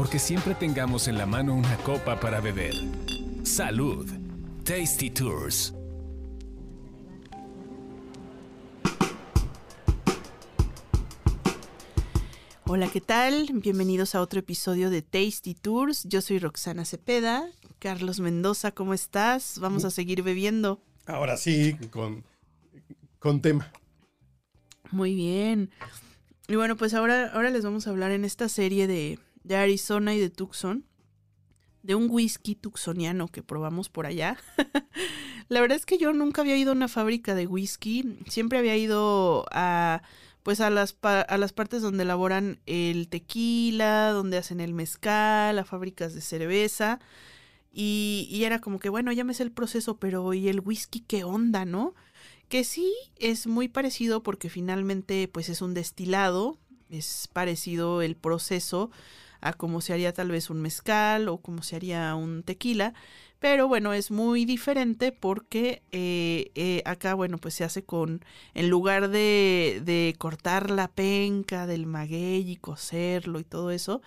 porque siempre tengamos en la mano una copa para beber. Salud. Tasty Tours. Hola, ¿qué tal? Bienvenidos a otro episodio de Tasty Tours. Yo soy Roxana Cepeda. Carlos Mendoza, ¿cómo estás? Vamos a seguir bebiendo. Ahora sí, con, con tema. Muy bien. Y bueno, pues ahora, ahora les vamos a hablar en esta serie de, de Arizona y de Tucson, de un whisky tucsoniano que probamos por allá. La verdad es que yo nunca había ido a una fábrica de whisky, siempre había ido a pues a las, a las partes donde elaboran el tequila, donde hacen el mezcal, a fábricas de cerveza. Y, y, era como que, bueno, ya me sé el proceso, pero ¿y el whisky qué onda, no? Que sí es muy parecido porque finalmente pues es un destilado, es parecido el proceso a cómo se haría tal vez un mezcal o como se haría un tequila, pero bueno, es muy diferente porque eh, eh, acá, bueno, pues se hace con, en lugar de, de cortar la penca del maguey y cocerlo y todo eso,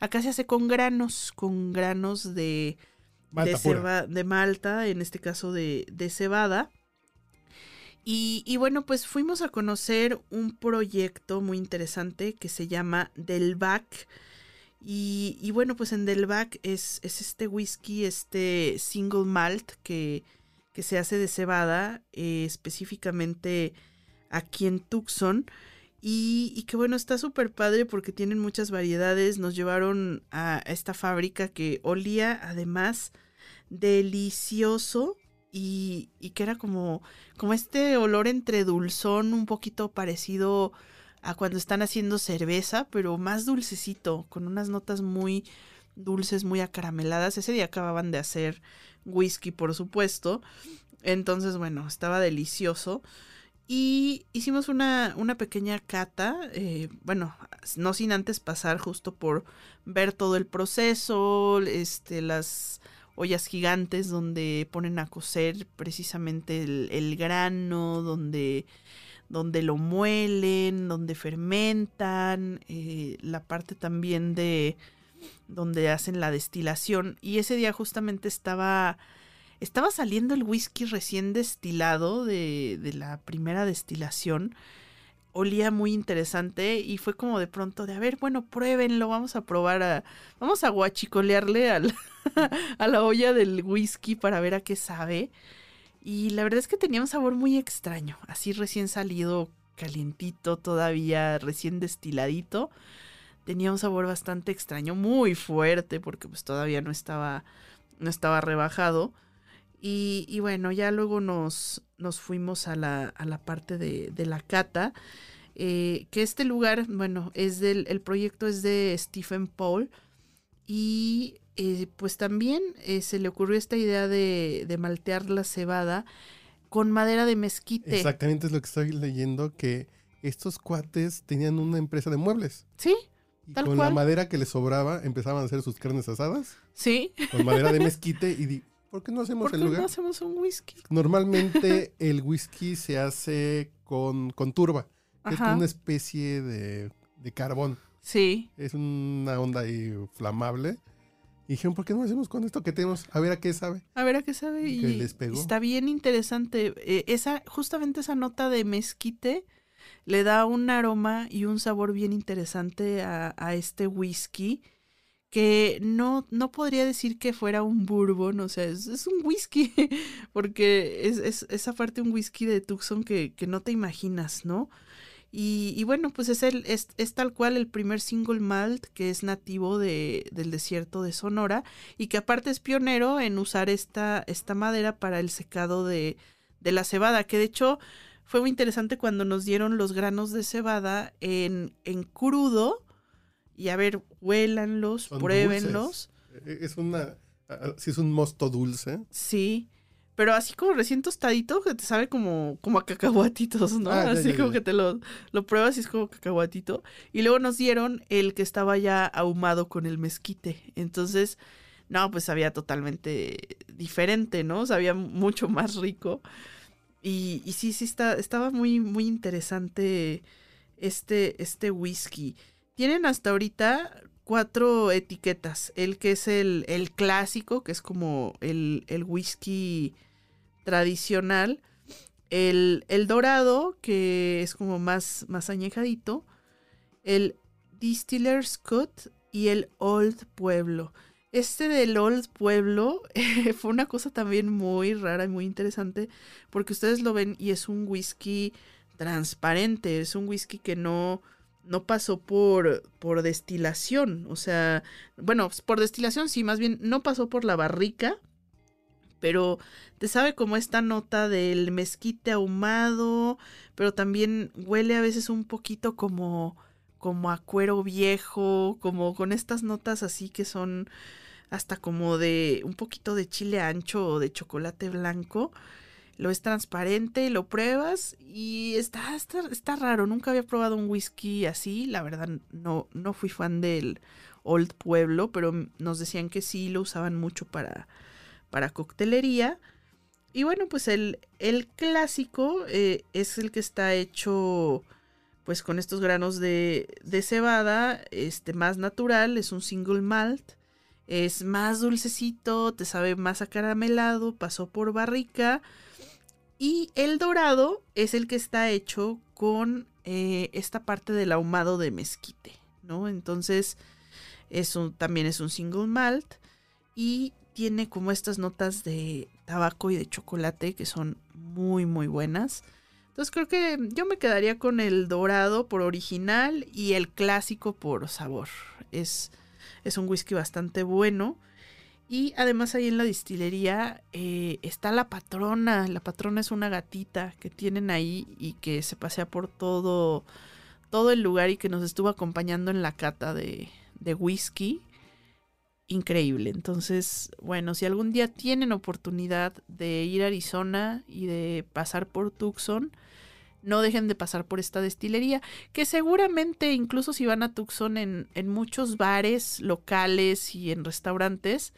acá se hace con granos, con granos de, Malta de, ceba, de malta, en este caso de, de cebada. Y, y, bueno, pues fuimos a conocer un proyecto muy interesante que se llama Delvac. Y, bueno, pues en Delvac es, es, este whisky, este single malt que, que se hace de cebada, eh, específicamente aquí en Tucson. Y, y que bueno, está súper padre porque tienen muchas variedades. Nos llevaron a esta fábrica que olía además delicioso y, y, que era como, como este olor entre dulzón, un poquito parecido a cuando están haciendo cerveza, pero más dulcecito, con unas notas muy dulces, muy acarameladas. Ese día acababan de hacer whisky, por supuesto. Entonces, bueno, estaba delicioso. Y hicimos una, una pequeña cata, eh, bueno, no sin antes pasar justo por ver todo el proceso, este, las ollas gigantes donde ponen a cocer precisamente el, el grano, donde, donde, lo muelen, donde fermentan, eh, la parte también de donde hacen la destilación. Y ese día justamente estaba, estaba saliendo el whisky recién destilado de, de la primera destilación olía muy interesante y fue como de pronto de, a ver, bueno, pruébenlo, vamos a probar a, vamos a guachicolearle a la olla del whisky para ver a qué sabe. Y la verdad es que tenía un sabor muy extraño, así recién salido, calientito, todavía recién destiladito. Tenía un sabor bastante extraño, muy fuerte, porque pues todavía no estaba, no estaba rebajado. Y, bueno, ya luego nos, nos fuimos a la, a la parte de, de la cata. Eh, que este lugar, bueno, es del, el proyecto es de Stephen Paul. Y eh, pues también eh, se le ocurrió esta idea de, de, maltear la cebada con madera de mezquite. Exactamente es lo que estoy leyendo, que estos cuates tenían una empresa de muebles. Sí. Y tal con cual. la madera que les sobraba empezaban a hacer sus carnes asadas. Sí. Con madera de mezquite y di, ¿por qué no hacemos ¿Por el qué lugar? no hacemos un whisky? Normalmente el whisky se hace con, con turba, que es una especie de, de carbón. Sí. Es una onda ahí flamable. Y dijeron, ¿por qué no hacemos con esto que tenemos? A ver a qué sabe. A ver a qué sabe. Y les pegó. está bien interesante. Eh, esa, justamente esa nota de mezquite le da un aroma y un sabor bien interesante a, a este whisky. Que no, no podría decir que fuera un bourbon, o sea, es, es un whisky, porque es, es, es aparte un whisky de Tucson que, que no te imaginas, ¿no? Y, y, bueno, pues es, el, es, es, tal cual el primer single malt que es nativo de, del desierto de Sonora y que aparte es pionero en usar esta, esta madera para el secado de, de la cebada, que de hecho fue muy interesante cuando nos dieron los granos de cebada en, en crudo y a ver, huélanlos, Son pruébenlos. dulces. Es una, si es un mosto dulce. Sí. Pero así como recién tostadito, que te sabe como, como a cacahuatitos, ¿no? Ah, así como que te lo, lo pruebas y es como cacahuatito. Y luego nos dieron el que estaba ya ahumado con el mezquite. Entonces, no, pues sabía totalmente diferente, ¿no? Sabía mucho más rico. Y, y sí, sí, está, estaba muy, muy interesante este, este whisky. Tienen hasta ahorita cuatro etiquetas. El que es el, el clásico, que es como el, el whisky tradicional. El, el, dorado, que es como más, más añejadito. El Distiller's Cut y el Old Pueblo. Este del Old Pueblo fue una cosa también muy rara y muy interesante porque ustedes lo ven y es un whisky transparente, es un whisky que no, no pasó por, por destilación, o sea, bueno, por destilación sí, más bien no pasó por la barrica, pero te sabe como esta nota del mezquite ahumado, pero también huele a veces un poquito como como a cuero viejo, como con estas notas así que son hasta como de un poquito de chile ancho o de chocolate blanco. Lo es transparente, lo pruebas y está, está, está raro. Nunca había probado un whisky así. La verdad, no, no fui fan del Old Pueblo, pero nos decían que sí lo usaban mucho para, para coctelería. Y bueno, pues el, el clásico eh, es el que está hecho pues con estos granos de, de, cebada, este más natural, es un single malt, es más dulcecito, te sabe más acaramelado, pasó por barrica. Y el dorado es el que está hecho con eh, esta parte del ahumado de mezquite, ¿no? Entonces, es también es un single malt y tiene como estas notas de tabaco y de chocolate que son muy, muy buenas. Entonces creo que yo me quedaría con el dorado por original y el clásico por sabor. Es, es un whisky bastante bueno. Y además ahí en la destilería eh, está la patrona. La patrona es una gatita que tienen ahí y que se pasea por todo, todo el lugar y que nos estuvo acompañando en la cata de, de whisky. Increíble. Entonces, bueno, si algún día tienen oportunidad de ir a Arizona y de pasar por Tucson, no dejen de pasar por esta destilería, que seguramente incluso si van a Tucson en, en muchos bares locales y en restaurantes,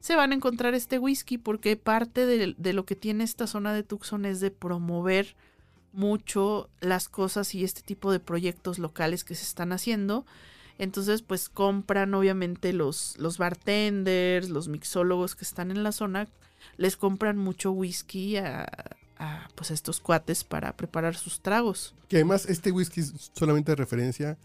se van a encontrar este whisky porque parte de, de, lo que tiene esta zona de Tucson es de promover mucho las cosas y este tipo de proyectos locales que se están haciendo. Entonces, pues compran obviamente los, los bartenders, los mixólogos que están en la zona, les compran mucho whisky a, a pues estos cuates para preparar sus tragos. Que además este whisky es solamente de referencia,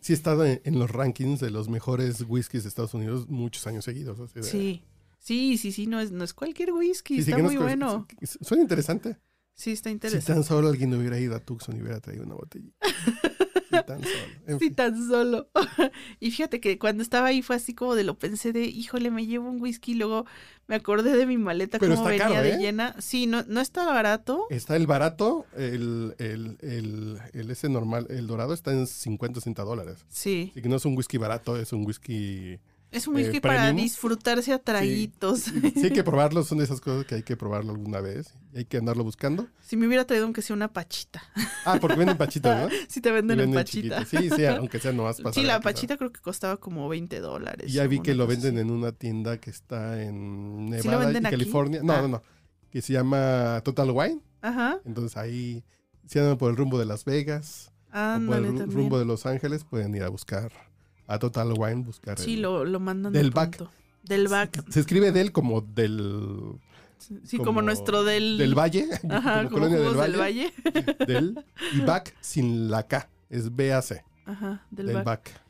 sí ha estado en, en, los rankings de los mejores whiskies de Estados Unidos muchos años seguidos. Sí, sí, sí, sí, no es, no es cualquier whisky, sí, está sí, muy no es, bueno. Suena interesante. Sí, está interesante. Si tan solo alguien hubiera ido a Tucson y hubiera traído una botella. sí, tan solo. En sí, fin. tan solo. y fíjate que cuando estaba ahí fue así como de lo pensé de, híjole, me llevo un whisky, luego me acordé de mi maleta Pero como venía caro, de ¿eh? llena. Sí, no, no está barato. Está el barato, el, el, el, el, ese normal, el dorado está en 50, 60 dólares. Sí. Así que no es un whisky barato, es un whisky... Es un whisky eh, para disfrutarse a traguitos. Sí. sí, hay que probarlo, son de esas cosas que hay que probarlo alguna vez. Y hay que andarlo buscando. Si me hubiera traído aunque sea una pachita. Ah, porque venden pachitas, ¿no? sí, te venden, en pachita. Sí, sí, aunque sea nomás para Sí, la pachita creo que costaba como 20 dólares. Ya vi que lo venden así. en una tienda que está en ¿Sí Nevada y aquí? California. No, Ah. no, no. Que se llama Total Wine. Ajá, Entonces ahí, si andan por el rumbo de Las Vegas o por el rumbo de Los Ángeles, pueden ir a buscar a Total Wine, buscar. Sí, el- lo, lo mandan del de back. Del back. Se escribe del como del. Sí, como, nuestro del... Del Valle. Ajá, como, colonia jugos del del Valle. valle. Del. Y back sin la K. Es BAC. Ajá, del, Del back. back.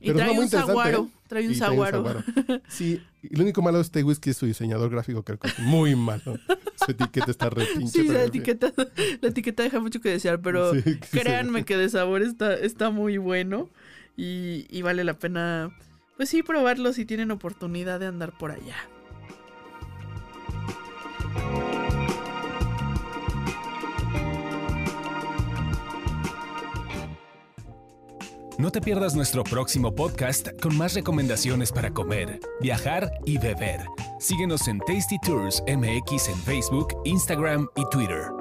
Y Pero trae no, muy un saguaro. ¿eh? Trae un Y trae saguaro. Sí, y lo único malo de este whisky es su diseñador gráfico, creo que es muy malo. Su etiqueta está re pinche. Sí, la etiqueta, la etiqueta deja mucho que desear, pero Sí, sí, sí. créanme que de sabor está, está muy bueno y, vale la pena, pues sí, probarlo si tienen oportunidad de andar por allá. No te pierdas nuestro próximo podcast con más recomendaciones para comer, viajar y beber. Síguenos en Tasty Tours MX en Facebook, Instagram y Twitter.